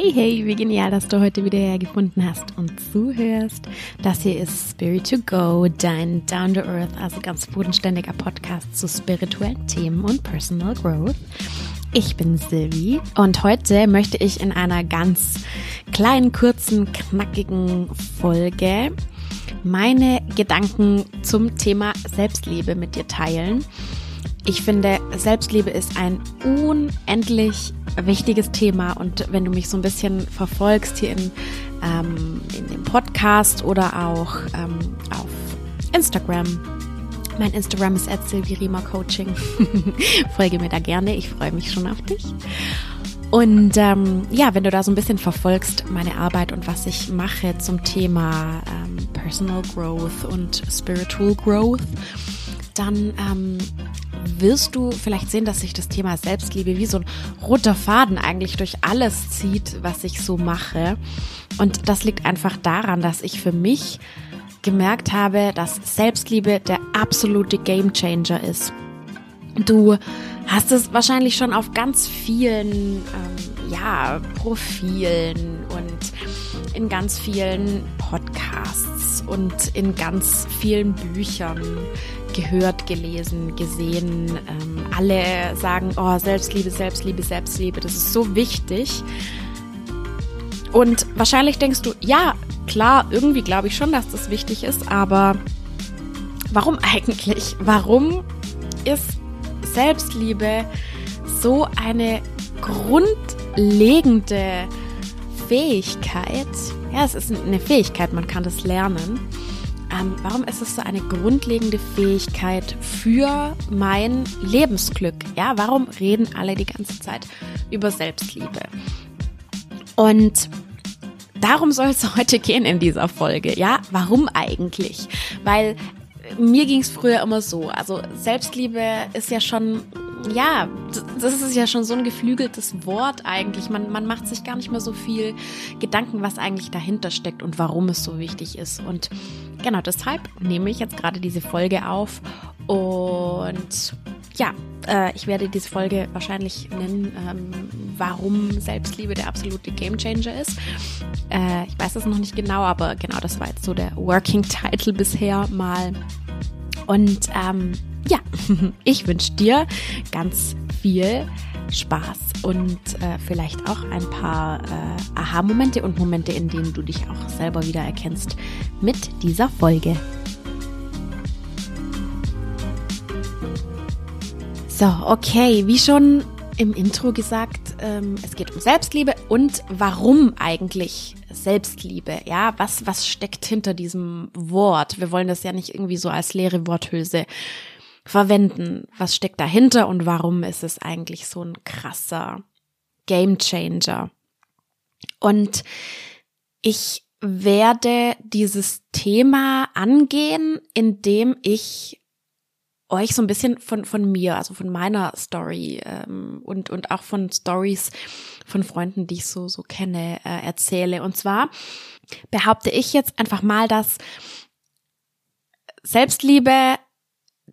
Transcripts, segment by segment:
Hey, hey, wie genial, dass du heute wieder hergefunden hast und zuhörst. Das hier ist Spirit to Go, dein Down to Earth, also ganz bodenständiger Podcast zu spirituellen Themen und Personal Growth. Ich bin Silvi und heute möchte ich in einer ganz kleinen, kurzen, knackigen Folge meine Gedanken zum Thema Selbstliebe mit dir teilen. Ich finde, Selbstliebe ist ein unendlich wichtiges Thema und wenn du mich so ein bisschen verfolgst hier in, ähm, in dem Podcast oder auch ähm, auf Instagram, mein Instagram ist Coaching. Folge mir da gerne, ich freue mich schon auf dich. Und ähm, ja, wenn du da so ein bisschen verfolgst, meine Arbeit und was ich mache zum Thema ähm, Personal Growth und Spiritual Growth, dann ähm, wirst du vielleicht sehen, dass sich das Thema Selbstliebe wie so ein roter Faden eigentlich durch alles zieht, was ich so mache. Und das liegt einfach daran, dass ich für mich gemerkt habe, dass Selbstliebe der absolute Gamechanger ist. Du hast es wahrscheinlich schon auf ganz vielen ähm, ja, Profilen und in ganz vielen Podcasts und in ganz vielen Büchern gehört, gelesen, gesehen. Ähm, alle sagen, oh, Selbstliebe, Selbstliebe, Selbstliebe, das ist so wichtig. Und wahrscheinlich denkst du, ja, klar, irgendwie glaube ich schon, dass das wichtig ist, aber warum eigentlich? Warum ist Selbstliebe so eine grundlegende Fähigkeit? Ja, es ist eine Fähigkeit, man kann das lernen ähm, warum ist es so eine grundlegende Fähigkeit für mein Lebensglück? Ja, warum reden alle die ganze Zeit über Selbstliebe? Und darum soll es heute gehen in dieser Folge. Ja, warum eigentlich? Weil mir ging es früher immer so. Also Selbstliebe ist ja schon ja, das ist ja schon so ein geflügeltes Wort eigentlich. Man, man macht sich gar nicht mehr so viel Gedanken, was eigentlich dahinter steckt und warum es so wichtig ist. Und genau deshalb nehme ich jetzt gerade diese Folge auf. Und ja, äh, ich werde diese Folge wahrscheinlich nennen, ähm, warum Selbstliebe der absolute Gamechanger ist. Äh, ich weiß es noch nicht genau, aber genau das war jetzt so der Working Title bisher mal. Und ähm, ja, ich wünsche dir ganz viel Spaß und äh, vielleicht auch ein paar äh, Aha-Momente und Momente, in denen du dich auch selber wieder erkennst mit dieser Folge. So, okay, wie schon im Intro gesagt, ähm, es geht um Selbstliebe und warum eigentlich Selbstliebe? Ja, was, was steckt hinter diesem Wort? Wir wollen das ja nicht irgendwie so als leere Worthülse verwenden. Was steckt dahinter und warum ist es eigentlich so ein krasser Game Changer? Und ich werde dieses Thema angehen, indem ich euch so ein bisschen von, von mir, also von meiner Story ähm, und, und auch von Stories von Freunden, die ich so, so kenne, äh, erzähle. Und zwar behaupte ich jetzt einfach mal, dass Selbstliebe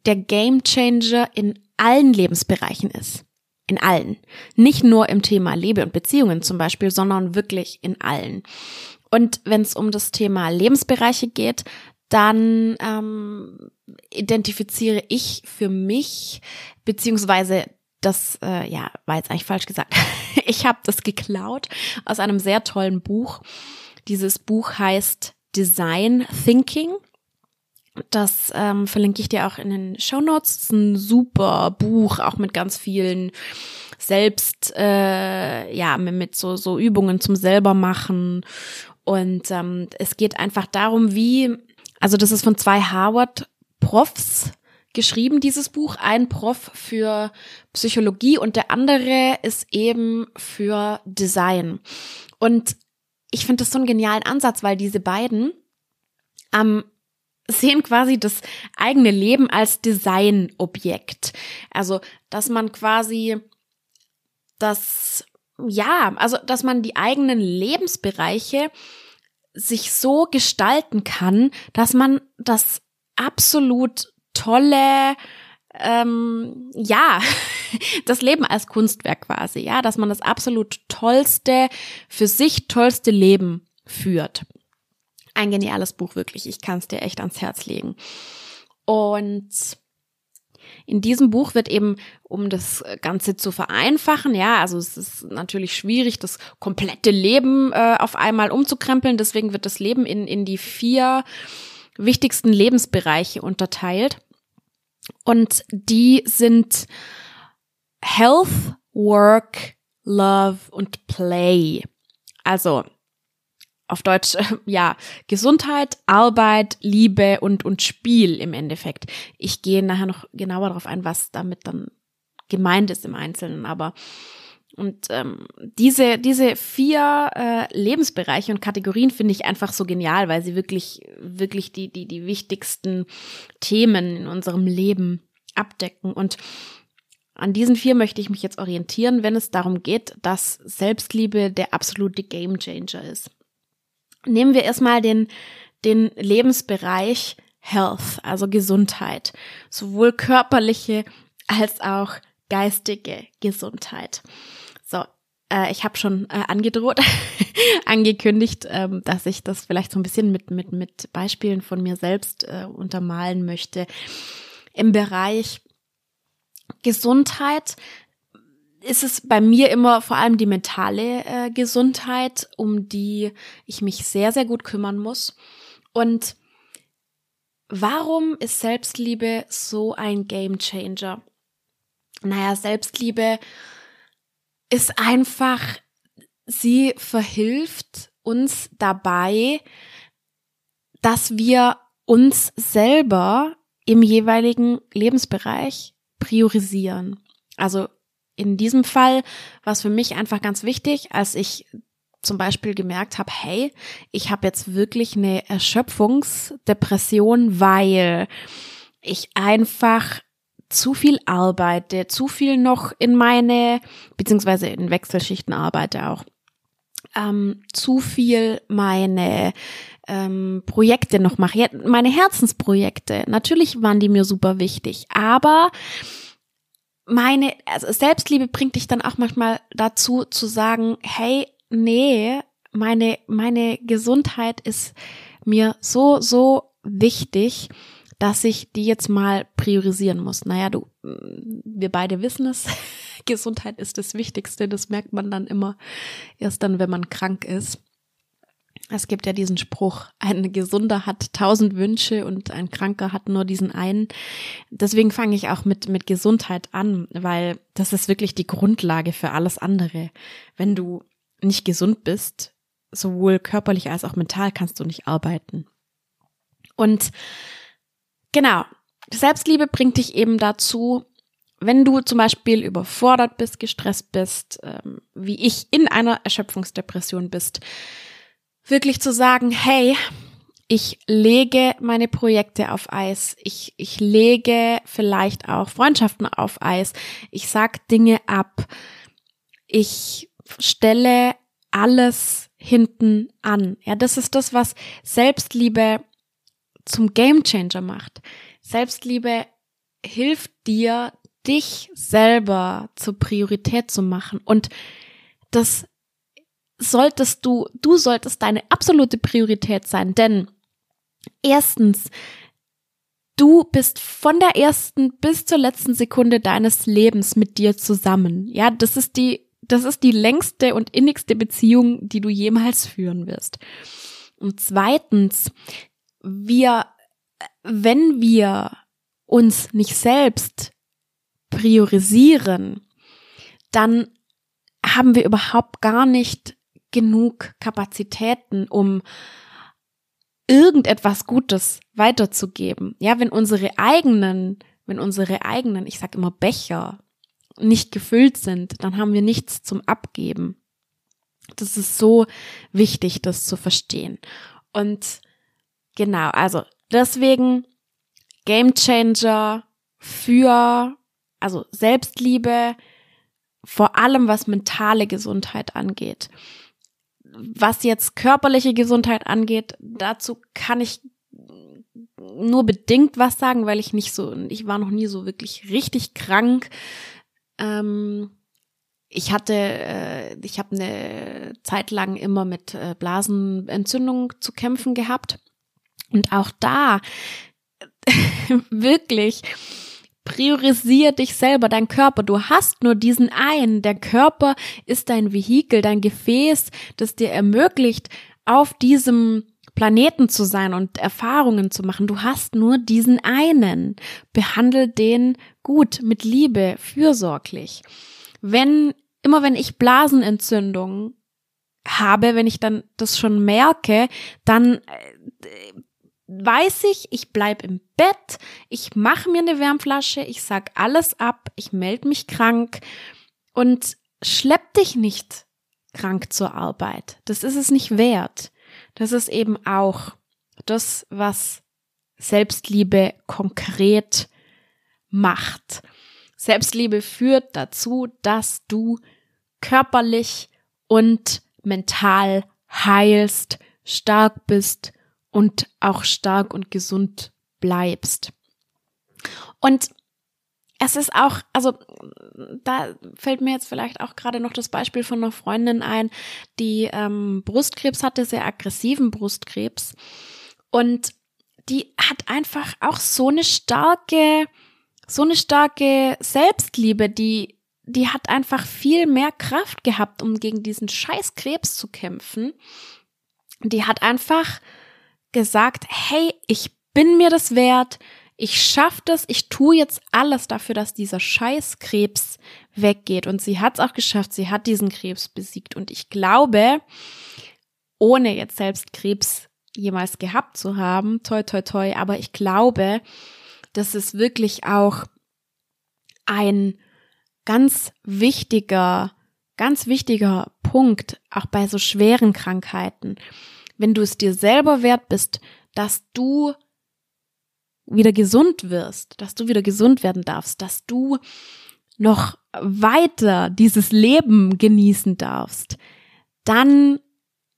der Game Changer in allen Lebensbereichen ist. In allen. Nicht nur im Thema Liebe und Beziehungen zum Beispiel, sondern wirklich in allen. Und wenn es um das Thema Lebensbereiche geht, dann ähm, identifiziere ich für mich, beziehungsweise das, äh, ja, war jetzt eigentlich falsch gesagt. ich habe das geklaut aus einem sehr tollen Buch. Dieses Buch heißt Design Thinking das ähm, verlinke ich dir auch in den Show Notes. Ist ein super Buch, auch mit ganz vielen selbst, äh, ja, mit so, so Übungen zum selbermachen. Und ähm, es geht einfach darum, wie, also das ist von zwei Harvard-Profs geschrieben, dieses Buch. Ein Prof für Psychologie und der andere ist eben für Design. Und ich finde das so einen genialen Ansatz, weil diese beiden am sehen quasi das eigene Leben als Designobjekt. Also, dass man quasi das, ja, also, dass man die eigenen Lebensbereiche sich so gestalten kann, dass man das absolut tolle, ähm, ja, das Leben als Kunstwerk quasi, ja, dass man das absolut tollste, für sich tollste Leben führt. Ein geniales Buch, wirklich. Ich kann es dir echt ans Herz legen. Und in diesem Buch wird eben, um das Ganze zu vereinfachen, ja, also es ist natürlich schwierig, das komplette Leben äh, auf einmal umzukrempeln. Deswegen wird das Leben in, in die vier wichtigsten Lebensbereiche unterteilt. Und die sind Health, Work, Love und Play. Also auf Deutsch, ja, Gesundheit, Arbeit, Liebe und, und Spiel im Endeffekt. Ich gehe nachher noch genauer darauf ein, was damit dann gemeint ist im Einzelnen, aber und ähm, diese, diese vier äh, Lebensbereiche und Kategorien finde ich einfach so genial, weil sie wirklich, wirklich die, die, die wichtigsten Themen in unserem Leben abdecken. Und an diesen vier möchte ich mich jetzt orientieren, wenn es darum geht, dass Selbstliebe der absolute Gamechanger ist. Nehmen wir erstmal den, den Lebensbereich Health, also Gesundheit, sowohl körperliche als auch geistige Gesundheit. So, äh, ich habe schon äh, angedroht, angekündigt, ähm, dass ich das vielleicht so ein bisschen mit, mit, mit Beispielen von mir selbst äh, untermalen möchte. Im Bereich Gesundheit ist es bei mir immer vor allem die mentale äh, Gesundheit, um die ich mich sehr, sehr gut kümmern muss. Und warum ist Selbstliebe so ein Game Changer? Naja, Selbstliebe ist einfach, sie verhilft uns dabei, dass wir uns selber im jeweiligen Lebensbereich priorisieren. Also in diesem Fall war es für mich einfach ganz wichtig, als ich zum Beispiel gemerkt habe, hey, ich habe jetzt wirklich eine Erschöpfungsdepression, weil ich einfach zu viel arbeite, zu viel noch in meine, beziehungsweise in Wechselschichten arbeite auch, ähm, zu viel meine ähm, Projekte noch mache, meine Herzensprojekte. Natürlich waren die mir super wichtig, aber meine, also Selbstliebe bringt dich dann auch manchmal dazu zu sagen, hey, nee, meine, meine Gesundheit ist mir so, so wichtig, dass ich die jetzt mal priorisieren muss. Naja, du, wir beide wissen es. Gesundheit ist das Wichtigste. Das merkt man dann immer erst dann, wenn man krank ist. Es gibt ja diesen Spruch, ein Gesunder hat tausend Wünsche und ein Kranker hat nur diesen einen. Deswegen fange ich auch mit, mit Gesundheit an, weil das ist wirklich die Grundlage für alles andere. Wenn du nicht gesund bist, sowohl körperlich als auch mental, kannst du nicht arbeiten. Und genau, Selbstliebe bringt dich eben dazu, wenn du zum Beispiel überfordert bist, gestresst bist, ähm, wie ich in einer Erschöpfungsdepression bist, wirklich zu sagen, hey, ich lege meine Projekte auf Eis. Ich, ich lege vielleicht auch Freundschaften auf Eis. Ich sag Dinge ab. Ich stelle alles hinten an. Ja, das ist das, was Selbstliebe zum Gamechanger macht. Selbstliebe hilft dir, dich selber zur Priorität zu machen. Und das solltest du, du solltest deine absolute Priorität sein, denn erstens, du bist von der ersten bis zur letzten Sekunde deines Lebens mit dir zusammen. Ja, das ist die, das ist die längste und innigste Beziehung, die du jemals führen wirst. Und zweitens, wir, wenn wir uns nicht selbst priorisieren, dann haben wir überhaupt gar nicht genug Kapazitäten, um irgendetwas Gutes weiterzugeben. Ja, wenn unsere eigenen, wenn unsere eigenen, ich sag immer Becher nicht gefüllt sind, dann haben wir nichts zum Abgeben. Das ist so wichtig, das zu verstehen. Und genau, also deswegen Game Changer für, also Selbstliebe, vor allem was mentale Gesundheit angeht was jetzt körperliche Gesundheit angeht, dazu kann ich nur bedingt was sagen, weil ich nicht so, ich war noch nie so wirklich richtig krank. Ähm, ich hatte, äh, ich habe eine Zeit lang immer mit äh, Blasenentzündung zu kämpfen gehabt. Und auch da wirklich priorisier dich selber, dein Körper. Du hast nur diesen einen. Der Körper ist dein Vehikel, dein Gefäß, das dir ermöglicht, auf diesem Planeten zu sein und Erfahrungen zu machen. Du hast nur diesen einen. Behandle den gut, mit Liebe, fürsorglich. Wenn, immer wenn ich Blasenentzündung habe, wenn ich dann das schon merke, dann äh, weiß ich, ich bleib im Bett, ich mache mir eine Wärmflasche, ich sag alles ab, ich melde mich krank und schlepp dich nicht krank zur Arbeit. Das ist es nicht wert. Das ist eben auch das, was Selbstliebe konkret macht. Selbstliebe führt dazu, dass du körperlich und mental heilst, stark bist und auch stark und gesund bleibst. Und es ist auch, also da fällt mir jetzt vielleicht auch gerade noch das Beispiel von einer Freundin ein, die ähm, Brustkrebs hatte, sehr aggressiven Brustkrebs. Und die hat einfach auch so eine starke, so eine starke Selbstliebe, die, die hat einfach viel mehr Kraft gehabt, um gegen diesen scheiß Krebs zu kämpfen. Die hat einfach gesagt, hey, ich bin mir das wert, ich schaffe das, ich tue jetzt alles dafür, dass dieser scheiß Krebs weggeht. Und sie hat es auch geschafft, sie hat diesen Krebs besiegt. Und ich glaube, ohne jetzt selbst Krebs jemals gehabt zu haben, toi, toi, toi, aber ich glaube, dass es wirklich auch ein ganz wichtiger, ganz wichtiger Punkt, auch bei so schweren Krankheiten, wenn du es dir selber wert bist, dass du wieder gesund wirst, dass du wieder gesund werden darfst, dass du noch weiter dieses Leben genießen darfst, dann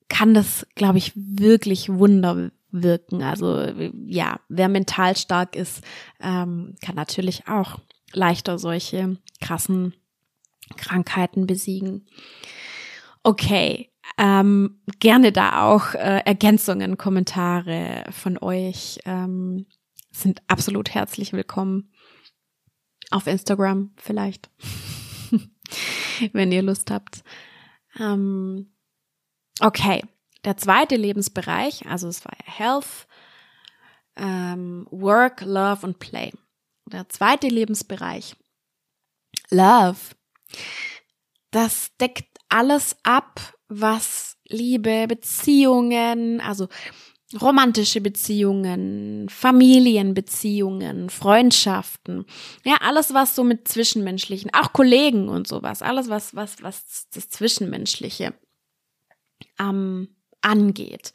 kann das, glaube ich, wirklich Wunder wirken. Also ja, wer mental stark ist, ähm, kann natürlich auch leichter solche krassen Krankheiten besiegen. Okay, ähm, gerne da auch äh, Ergänzungen, Kommentare von euch ähm, sind absolut herzlich willkommen. Auf Instagram vielleicht, wenn ihr Lust habt. Ähm, okay, der zweite Lebensbereich, also es war Health, ähm, Work, Love und Play. Der zweite Lebensbereich, Love, das deckt alles ab, was Liebe, Beziehungen, also romantische Beziehungen, Familienbeziehungen, Freundschaften, ja, alles was so mit zwischenmenschlichen, auch Kollegen und sowas, alles was was was das zwischenmenschliche ähm, angeht.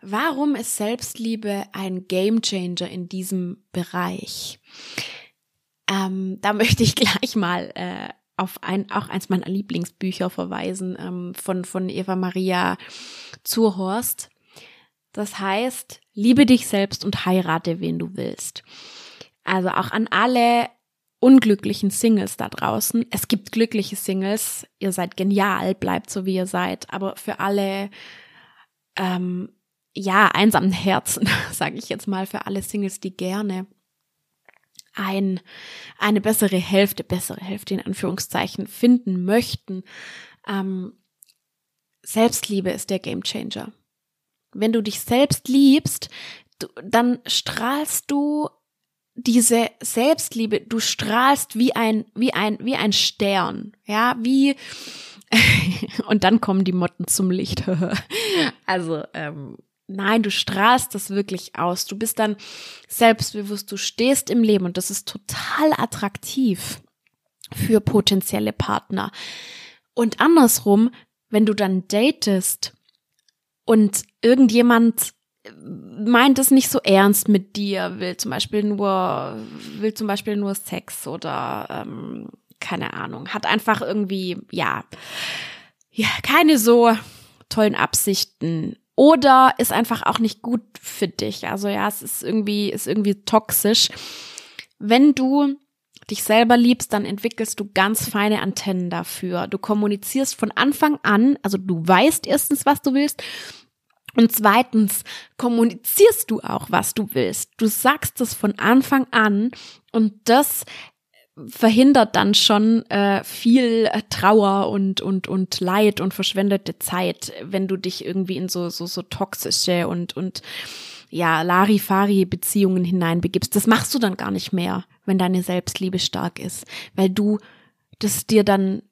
Warum ist Selbstliebe ein Gamechanger in diesem Bereich? Ähm, da möchte ich gleich mal äh, auf ein, auch eins meiner Lieblingsbücher verweisen, ähm, von, von Eva Maria Zurhorst. Das heißt, liebe dich selbst und heirate, wen du willst. Also auch an alle unglücklichen Singles da draußen. Es gibt glückliche Singles. Ihr seid genial, bleibt so wie ihr seid. Aber für alle, ähm, ja, einsamen Herzen, sage ich jetzt mal, für alle Singles, die gerne ein, eine bessere Hälfte, bessere Hälfte in Anführungszeichen finden möchten. Ähm, Selbstliebe ist der Gamechanger. Wenn du dich selbst liebst, du, dann strahlst du diese Selbstliebe, du strahlst wie ein, wie ein, wie ein Stern, ja, wie, und dann kommen die Motten zum Licht. also, ähm, Nein, du strahlst das wirklich aus. Du bist dann selbstbewusst, du stehst im Leben und das ist total attraktiv für potenzielle Partner. Und andersrum, wenn du dann datest und irgendjemand meint es nicht so ernst mit dir, will zum Beispiel nur, will zum Beispiel nur Sex oder ähm, keine Ahnung, hat einfach irgendwie, ja, ja, keine so tollen Absichten oder ist einfach auch nicht gut für dich. Also ja, es ist irgendwie, ist irgendwie toxisch. Wenn du dich selber liebst, dann entwickelst du ganz feine Antennen dafür. Du kommunizierst von Anfang an, also du weißt erstens, was du willst. Und zweitens kommunizierst du auch, was du willst. Du sagst es von Anfang an und das verhindert dann schon äh, viel Trauer und und und Leid und verschwendete Zeit, wenn du dich irgendwie in so so so toxische und und ja Larifari Beziehungen hineinbegibst. Das machst du dann gar nicht mehr, wenn deine Selbstliebe stark ist, weil du das dir dann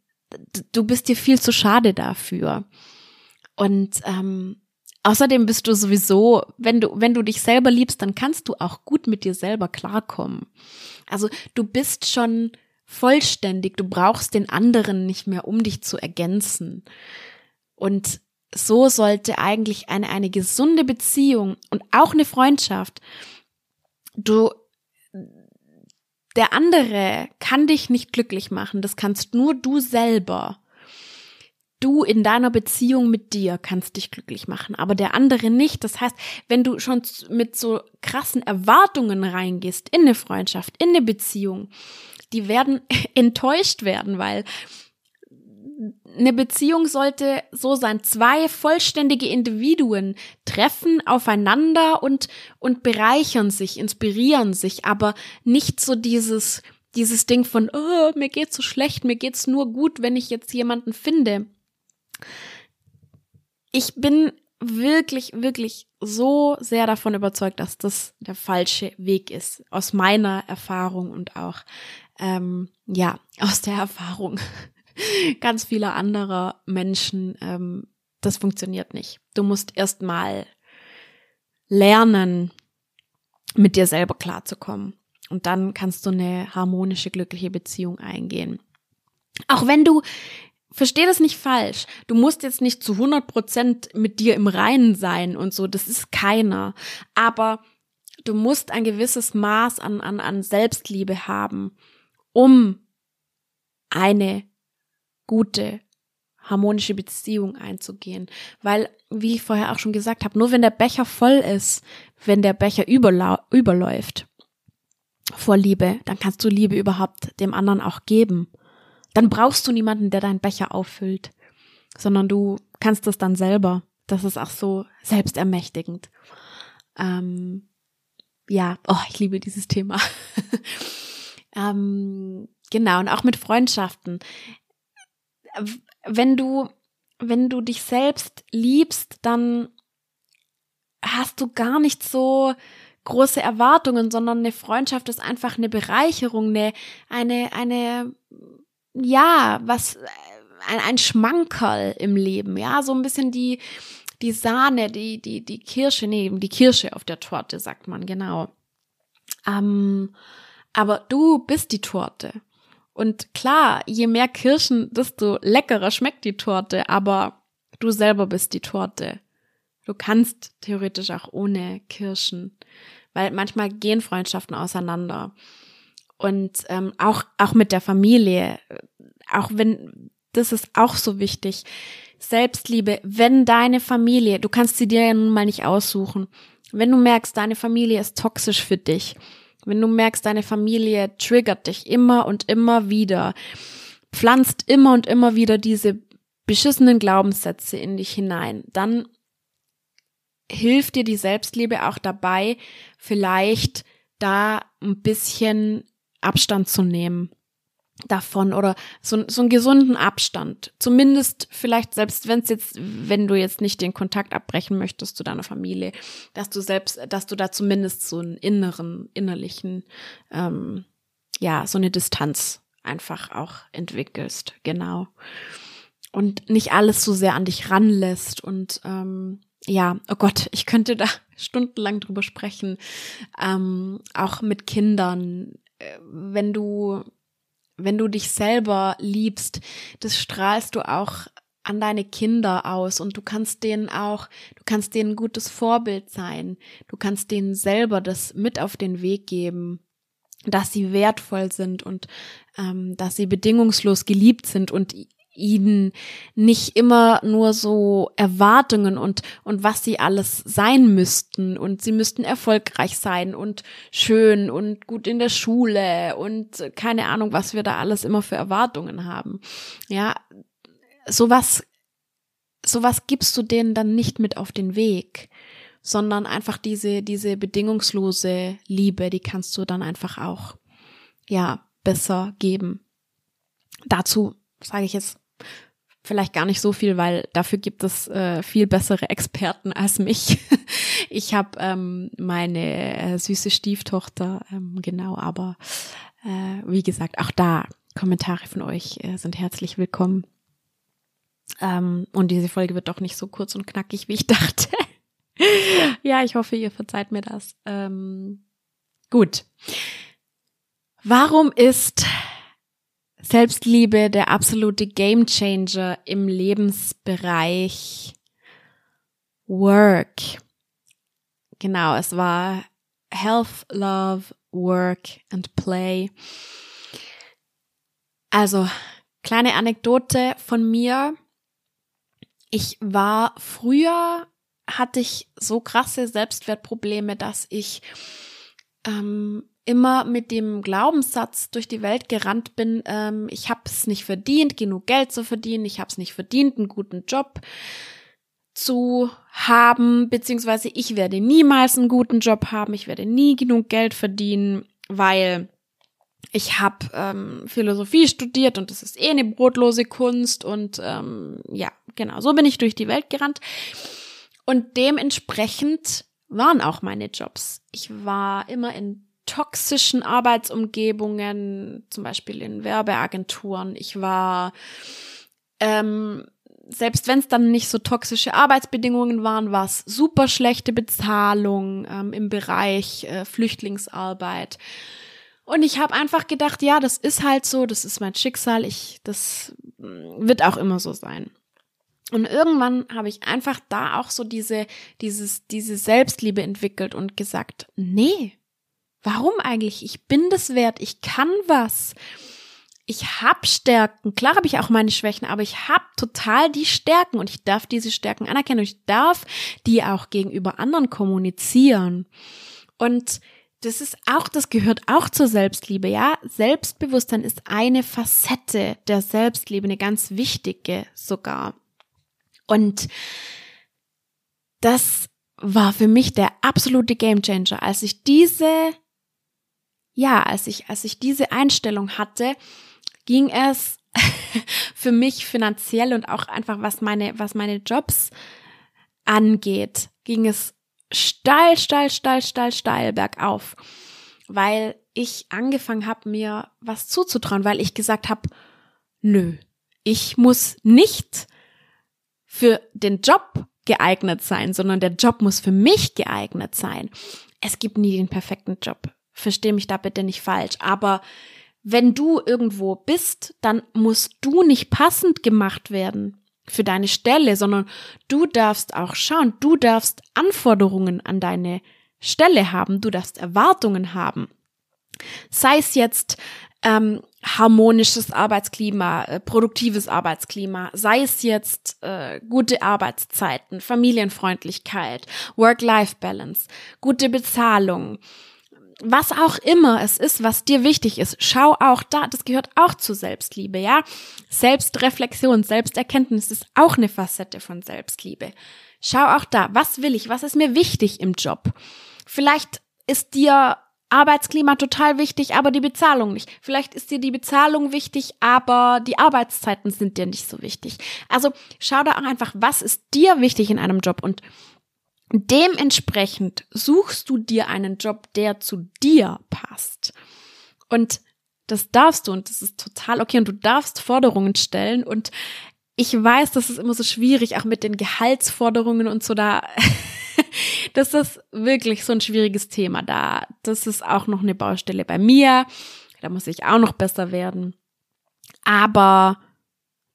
du bist dir viel zu schade dafür und ähm, Außerdem bist du sowieso, wenn du, wenn du dich selber liebst, dann kannst du auch gut mit dir selber klarkommen. Also du bist schon vollständig, du brauchst den anderen nicht mehr, um dich zu ergänzen. Und so sollte eigentlich eine, eine gesunde Beziehung und auch eine Freundschaft, du, der andere kann dich nicht glücklich machen, das kannst nur du selber. Du in deiner Beziehung mit dir kannst dich glücklich machen, aber der andere nicht. Das heißt, wenn du schon mit so krassen Erwartungen reingehst in eine Freundschaft, in eine Beziehung, die werden enttäuscht werden, weil eine Beziehung sollte so sein, zwei vollständige Individuen treffen aufeinander und, und bereichern sich, inspirieren sich, aber nicht so dieses, dieses Ding von, oh, mir geht's so schlecht, mir geht's nur gut, wenn ich jetzt jemanden finde. Ich bin wirklich, wirklich so sehr davon überzeugt, dass das der falsche Weg ist, aus meiner Erfahrung und auch, ähm, ja, aus der Erfahrung ganz vieler anderer Menschen. Ähm, das funktioniert nicht. Du musst erstmal lernen, mit dir selber klarzukommen. Und dann kannst du eine harmonische, glückliche Beziehung eingehen. Auch wenn du versteh das nicht falsch. Du musst jetzt nicht zu 100 Prozent mit dir im Reinen sein und so. Das ist keiner. Aber du musst ein gewisses Maß an, an, an Selbstliebe haben, um eine gute, harmonische Beziehung einzugehen. Weil, wie ich vorher auch schon gesagt habe, nur wenn der Becher voll ist, wenn der Becher überläuft vor Liebe, dann kannst du Liebe überhaupt dem anderen auch geben dann brauchst du niemanden, der deinen Becher auffüllt, sondern du kannst das dann selber. Das ist auch so selbstermächtigend. Ähm, ja, oh, ich liebe dieses Thema. ähm, genau, und auch mit Freundschaften. Wenn du, wenn du dich selbst liebst, dann hast du gar nicht so große Erwartungen, sondern eine Freundschaft ist einfach eine Bereicherung, eine, eine, eine ja, was, ein, ein Schmankerl im Leben, ja, so ein bisschen die, die Sahne, die, die, die Kirsche, nee, die Kirsche auf der Torte, sagt man, genau. Ähm, aber du bist die Torte. Und klar, je mehr Kirschen, desto leckerer schmeckt die Torte, aber du selber bist die Torte. Du kannst theoretisch auch ohne Kirschen, weil manchmal gehen Freundschaften auseinander. Und ähm, auch, auch mit der Familie, auch wenn, das ist auch so wichtig. Selbstliebe, wenn deine Familie, du kannst sie dir ja nun mal nicht aussuchen, wenn du merkst, deine Familie ist toxisch für dich, wenn du merkst, deine Familie triggert dich immer und immer wieder, pflanzt immer und immer wieder diese beschissenen Glaubenssätze in dich hinein, dann hilft dir die Selbstliebe auch dabei, vielleicht da ein bisschen Abstand zu nehmen davon oder so, so einen gesunden Abstand. Zumindest vielleicht selbst wenn es jetzt, wenn du jetzt nicht den Kontakt abbrechen möchtest zu deiner Familie, dass du selbst, dass du da zumindest so einen inneren, innerlichen, ähm, ja, so eine Distanz einfach auch entwickelst, genau. Und nicht alles so sehr an dich ranlässt und ähm, ja, oh Gott, ich könnte da stundenlang drüber sprechen. Ähm, auch mit Kindern, wenn du, wenn du dich selber liebst, das strahlst du auch an deine Kinder aus und du kannst denen auch, du kannst denen ein gutes Vorbild sein. Du kannst denen selber das mit auf den Weg geben, dass sie wertvoll sind und ähm, dass sie bedingungslos geliebt sind und ihnen nicht immer nur so Erwartungen und, und was sie alles sein müssten und sie müssten erfolgreich sein und schön und gut in der Schule und keine Ahnung, was wir da alles immer für Erwartungen haben. Ja, sowas, sowas gibst du denen dann nicht mit auf den Weg, sondern einfach diese, diese bedingungslose Liebe, die kannst du dann einfach auch, ja, besser geben. Dazu sage ich jetzt vielleicht gar nicht so viel, weil dafür gibt es äh, viel bessere Experten als mich. ich habe ähm, meine äh, süße Stieftochter, ähm, genau, aber äh, wie gesagt, auch da Kommentare von euch äh, sind herzlich willkommen. Ähm, und diese Folge wird doch nicht so kurz und knackig, wie ich dachte. ja, ich hoffe, ihr verzeiht mir das. Ähm, gut. Warum ist Selbstliebe der absolute Gamechanger im Lebensbereich Work? Genau, es war Health, Love, Work and Play. Also, kleine Anekdote von mir. Ich war früher, hatte ich so krasse Selbstwertprobleme, dass ich ähm, immer mit dem Glaubenssatz durch die Welt gerannt bin, ähm, ich habe es nicht verdient, genug Geld zu verdienen, ich habe es nicht verdient, einen guten Job zu haben, beziehungsweise ich werde niemals einen guten Job haben, ich werde nie genug Geld verdienen, weil ich habe ähm, Philosophie studiert und das ist eh eine brotlose Kunst und ähm, ja, genau, so bin ich durch die Welt gerannt. Und dementsprechend waren auch meine Jobs. Ich war immer in toxischen Arbeitsumgebungen, zum Beispiel in Werbeagenturen. Ich war, ähm, selbst wenn es dann nicht so toxische Arbeitsbedingungen waren, war es super schlechte Bezahlung ähm, im Bereich äh, Flüchtlingsarbeit. Und ich habe einfach gedacht, ja, das ist halt so, das ist mein Schicksal, ich, das mm, wird auch immer so sein. Und irgendwann habe ich einfach da auch so diese, dieses, diese Selbstliebe entwickelt und gesagt, nee, Warum eigentlich? Ich bin das wert, ich kann was. Ich hab Stärken. Klar habe ich auch meine Schwächen, aber ich hab total die Stärken und ich darf diese Stärken anerkennen und ich darf die auch gegenüber anderen kommunizieren. Und das ist auch, das gehört auch zur Selbstliebe, ja. Selbstbewusstsein ist eine Facette der Selbstliebe, eine ganz wichtige sogar. Und das war für mich der absolute Gamechanger, als ich diese ja, als ich, als ich diese Einstellung hatte, ging es für mich finanziell und auch einfach was meine, was meine Jobs angeht, ging es steil, steil, steil, steil, steil bergauf, weil ich angefangen habe, mir was zuzutrauen, weil ich gesagt habe, nö, ich muss nicht für den Job geeignet sein, sondern der Job muss für mich geeignet sein. Es gibt nie den perfekten Job. Versteh mich da bitte nicht falsch. Aber wenn du irgendwo bist, dann musst du nicht passend gemacht werden für deine Stelle, sondern du darfst auch schauen, du darfst Anforderungen an deine Stelle haben, du darfst Erwartungen haben. Sei es jetzt ähm, harmonisches Arbeitsklima, äh, produktives Arbeitsklima, sei es jetzt äh, gute Arbeitszeiten, Familienfreundlichkeit, Work-Life-Balance, gute Bezahlung, was auch immer es ist, was dir wichtig ist, schau auch da, das gehört auch zur Selbstliebe, ja? Selbstreflexion, Selbsterkenntnis ist auch eine Facette von Selbstliebe. Schau auch da, was will ich, was ist mir wichtig im Job? Vielleicht ist dir Arbeitsklima total wichtig, aber die Bezahlung nicht. Vielleicht ist dir die Bezahlung wichtig, aber die Arbeitszeiten sind dir nicht so wichtig. Also schau da auch einfach, was ist dir wichtig in einem Job und Dementsprechend suchst du dir einen Job, der zu dir passt. Und das darfst du und das ist total okay und du darfst Forderungen stellen und ich weiß, das ist immer so schwierig, auch mit den Gehaltsforderungen und so da. das ist wirklich so ein schwieriges Thema da. Das ist auch noch eine Baustelle bei mir. Da muss ich auch noch besser werden. Aber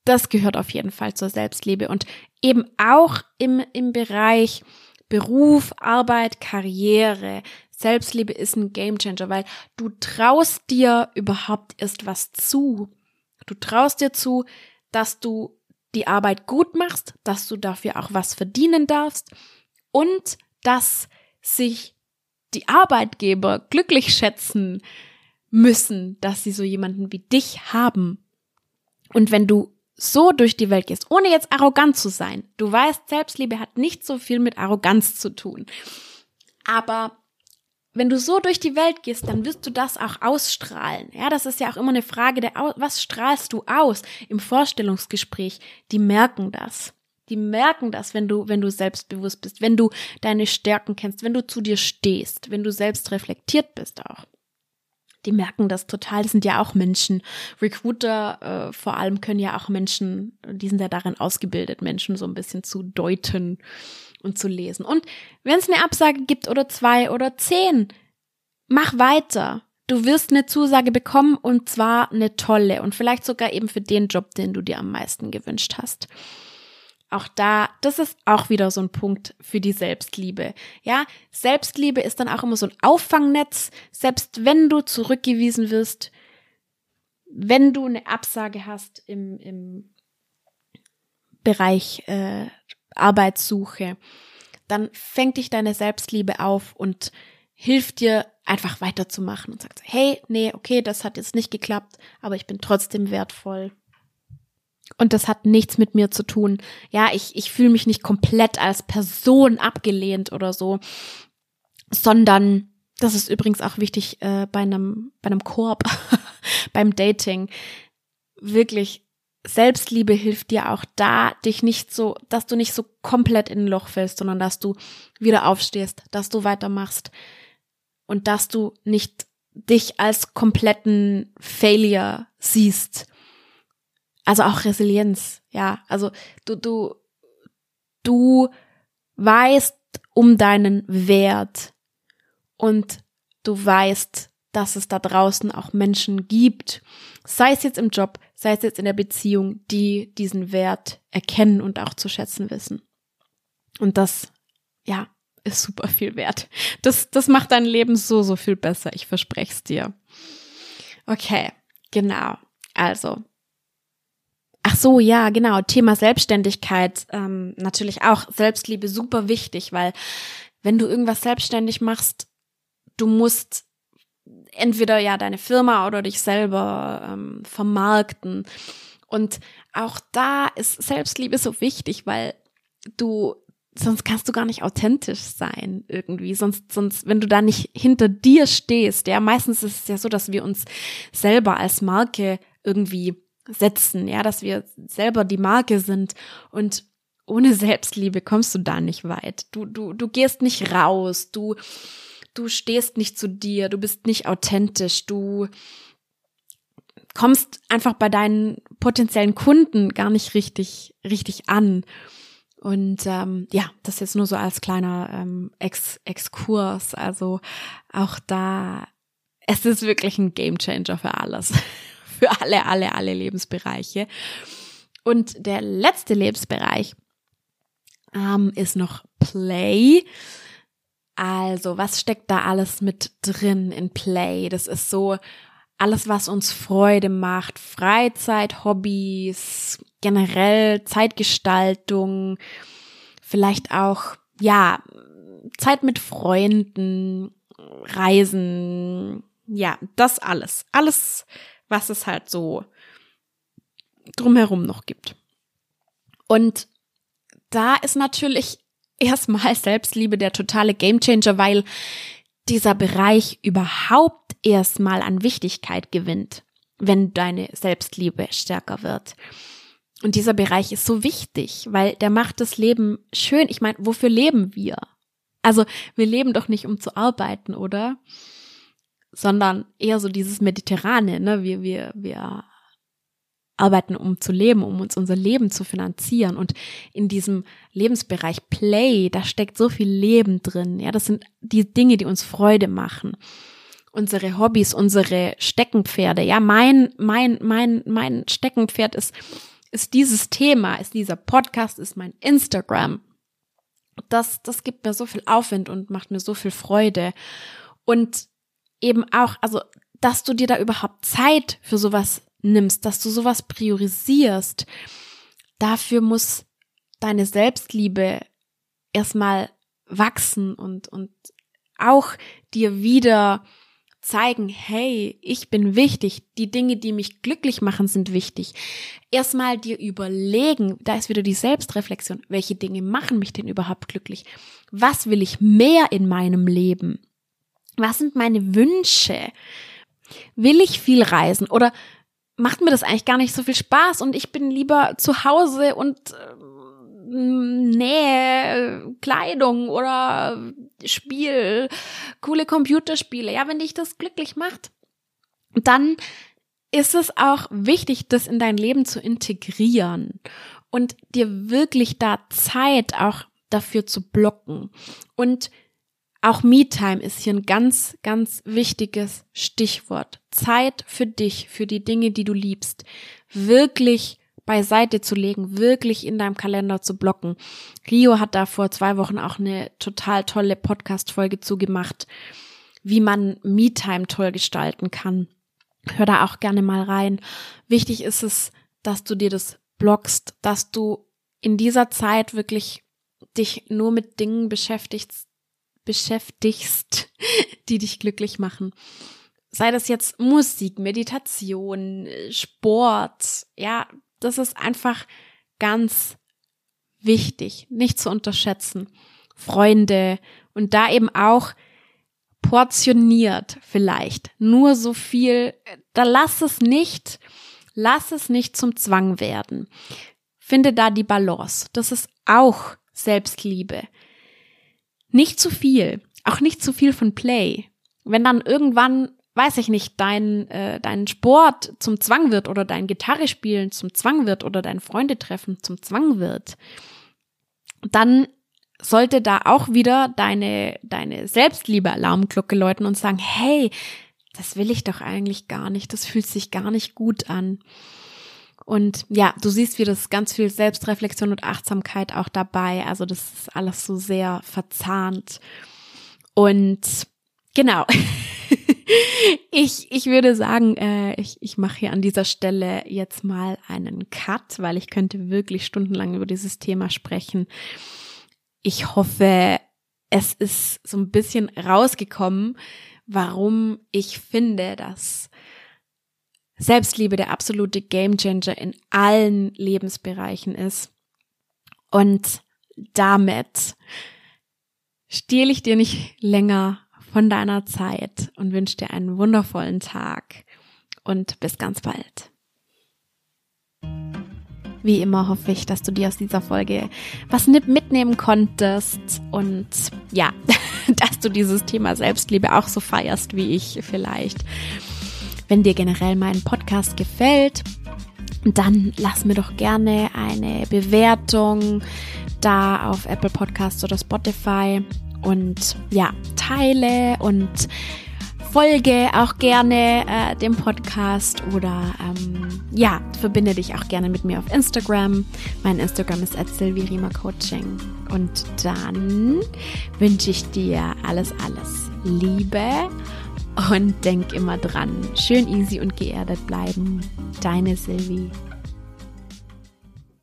das gehört auf jeden Fall zur Selbstliebe und eben auch im, im Bereich Beruf, Arbeit, Karriere, Selbstliebe ist ein Gamechanger, weil du traust dir überhaupt erst was zu. Du traust dir zu, dass du die Arbeit gut machst, dass du dafür auch was verdienen darfst und dass sich die Arbeitgeber glücklich schätzen müssen, dass sie so jemanden wie dich haben. Und wenn du so durch die Welt gehst, ohne jetzt arrogant zu sein, du weißt, Selbstliebe hat nicht so viel mit Arroganz zu tun. Aber wenn du so durch die Welt gehst, dann wirst du das auch ausstrahlen. Ja, das ist ja auch immer eine Frage der, was strahlst du aus im Vorstellungsgespräch? Die merken das. Die merken das, wenn du, wenn du selbstbewusst bist, wenn du deine Stärken kennst, wenn du zu dir stehst, wenn du selbst reflektiert bist auch. Die merken das total. Das sind ja auch Menschen. Recruiter äh, vor allem können ja auch Menschen, die sind ja darin ausgebildet, Menschen so ein bisschen zu deuten und zu lesen. Und wenn es eine Absage gibt oder zwei oder zehn, mach weiter. Du wirst eine Zusage bekommen und zwar eine tolle und vielleicht sogar eben für den Job, den du dir am meisten gewünscht hast. Auch da, das ist auch wieder so ein Punkt für die Selbstliebe. Ja, Selbstliebe ist dann auch immer so ein Auffangnetz. Selbst wenn du zurückgewiesen wirst, wenn du eine Absage hast im, im Bereich äh, Arbeitssuche, dann fängt dich deine Selbstliebe auf und hilft dir einfach weiterzumachen und sagt, hey, nee, okay, das hat jetzt nicht geklappt, aber ich bin trotzdem wertvoll. Und das hat nichts mit mir zu tun. Ja, ich, ich fühle mich nicht komplett als Person abgelehnt oder so, sondern das ist übrigens auch wichtig äh, bei einem bei einem Korb, beim Dating. Wirklich Selbstliebe hilft dir auch da, dich nicht so, dass du nicht so komplett in ein Loch fällst, sondern dass du wieder aufstehst, dass du weitermachst und dass du nicht dich als kompletten Failure siehst. Also auch Resilienz, ja. Also du, du, du weißt um deinen Wert und du weißt, dass es da draußen auch Menschen gibt, sei es jetzt im Job, sei es jetzt in der Beziehung, die diesen Wert erkennen und auch zu schätzen wissen. Und das, ja, ist super viel wert. Das, das macht dein Leben so, so viel besser. Ich verspreche es dir. Okay, genau. Also. Ach so, ja, genau. Thema Selbstständigkeit. Ähm, natürlich auch Selbstliebe super wichtig, weil wenn du irgendwas selbstständig machst, du musst entweder ja deine Firma oder dich selber ähm, vermarkten. Und auch da ist Selbstliebe so wichtig, weil du sonst kannst du gar nicht authentisch sein irgendwie. Sonst, sonst, wenn du da nicht hinter dir stehst, ja, meistens ist es ja so, dass wir uns selber als Marke irgendwie setzen, ja, dass wir selber die Marke sind und ohne Selbstliebe kommst du da nicht weit. Du, du, du gehst nicht raus, du, du stehst nicht zu dir, du bist nicht authentisch, du kommst einfach bei deinen potenziellen Kunden gar nicht richtig, richtig an. Und ähm, ja, das jetzt nur so als kleiner ähm, Ex Exkurs. Also auch da, es ist wirklich ein Gamechanger für alles. für alle, alle, alle Lebensbereiche. Und der letzte Lebensbereich ähm, ist noch Play. Also, was steckt da alles mit drin in Play? Das ist so alles, was uns Freude macht, Freizeit, Hobbys, generell Zeitgestaltung, vielleicht auch, ja, Zeit mit Freunden, Reisen, ja, das alles. Alles, was es halt so drumherum noch gibt. Und da ist natürlich erstmal Selbstliebe der totale Gamechanger, weil dieser Bereich überhaupt erstmal an Wichtigkeit gewinnt, wenn deine Selbstliebe stärker wird. Und dieser Bereich ist so wichtig, weil der macht das Leben schön. Ich meine, wofür leben wir? Also wir leben doch nicht, um zu arbeiten, oder? Sondern eher so dieses Mediterrane, ne? Wir, wir, wir arbeiten, um zu leben, um uns unser Leben zu finanzieren. Und in diesem Lebensbereich Play, da steckt so viel Leben drin. Ja, das sind die Dinge, die uns Freude machen. Unsere Hobbys, unsere Steckenpferde. Ja, mein, mein, mein, mein Steckenpferd ist, ist dieses Thema, ist dieser Podcast, ist mein Instagram. Das, das gibt mir so viel Aufwind und macht mir so viel Freude. Und eben auch, also, dass du dir da überhaupt Zeit für sowas nimmst, dass du sowas priorisierst, dafür muss deine Selbstliebe erstmal wachsen und, und auch dir wieder zeigen, hey, ich bin wichtig, die Dinge, die mich glücklich machen, sind wichtig. Erstmal dir überlegen, da ist wieder die Selbstreflexion, welche Dinge machen mich denn überhaupt glücklich? Was will ich mehr in meinem Leben? Was sind meine Wünsche? Will ich viel reisen oder macht mir das eigentlich gar nicht so viel Spaß und ich bin lieber zu Hause und äh, Nähe, Kleidung oder Spiel, coole Computerspiele. Ja, wenn dich das glücklich macht, dann ist es auch wichtig, das in dein Leben zu integrieren und dir wirklich da Zeit auch dafür zu blocken. Und auch Me-Time ist hier ein ganz, ganz wichtiges Stichwort. Zeit für dich, für die Dinge, die du liebst. Wirklich beiseite zu legen, wirklich in deinem Kalender zu blocken. Rio hat da vor zwei Wochen auch eine total tolle Podcast-Folge zugemacht, wie man Me-Time toll gestalten kann. Hör da auch gerne mal rein. Wichtig ist es, dass du dir das blockst, dass du in dieser Zeit wirklich dich nur mit Dingen beschäftigst, beschäftigst, die dich glücklich machen. Sei das jetzt Musik, Meditation, Sport, ja, das ist einfach ganz wichtig, nicht zu unterschätzen. Freunde und da eben auch portioniert vielleicht. Nur so viel, da lass es nicht, lass es nicht zum Zwang werden. Finde da die Balance. Das ist auch Selbstliebe. Nicht zu viel, auch nicht zu viel von Play. Wenn dann irgendwann weiß ich nicht, dein, äh, dein Sport zum Zwang wird oder dein Gitarre spielen zum Zwang wird oder dein Freunde treffen zum Zwang wird, dann sollte da auch wieder deine, deine Selbstliebe-Alarmglocke läuten und sagen, hey, das will ich doch eigentlich gar nicht, das fühlt sich gar nicht gut an. Und ja, du siehst, wie das ganz viel Selbstreflexion und Achtsamkeit auch dabei. Also das ist alles so sehr verzahnt. Und genau. ich, ich würde sagen, äh, ich, ich mache hier an dieser Stelle jetzt mal einen Cut, weil ich könnte wirklich stundenlang über dieses Thema sprechen. Ich hoffe, es ist so ein bisschen rausgekommen, warum ich finde, dass Selbstliebe der absolute Gamechanger in allen Lebensbereichen ist. Und damit stehle ich dir nicht länger von deiner Zeit und wünsche dir einen wundervollen Tag und bis ganz bald. Wie immer hoffe ich, dass du dir aus dieser Folge was mitnehmen konntest und ja, dass du dieses Thema Selbstliebe auch so feierst wie ich vielleicht. Wenn dir generell mein Podcast gefällt, dann lass mir doch gerne eine Bewertung da auf Apple Podcasts oder Spotify und ja, teile und folge auch gerne äh, dem Podcast oder ähm, ja, verbinde dich auch gerne mit mir auf Instagram. Mein Instagram ist Coaching. Und dann wünsche ich dir alles, alles Liebe und denk immer dran, schön easy und geerdet bleiben. Deine Sylvie.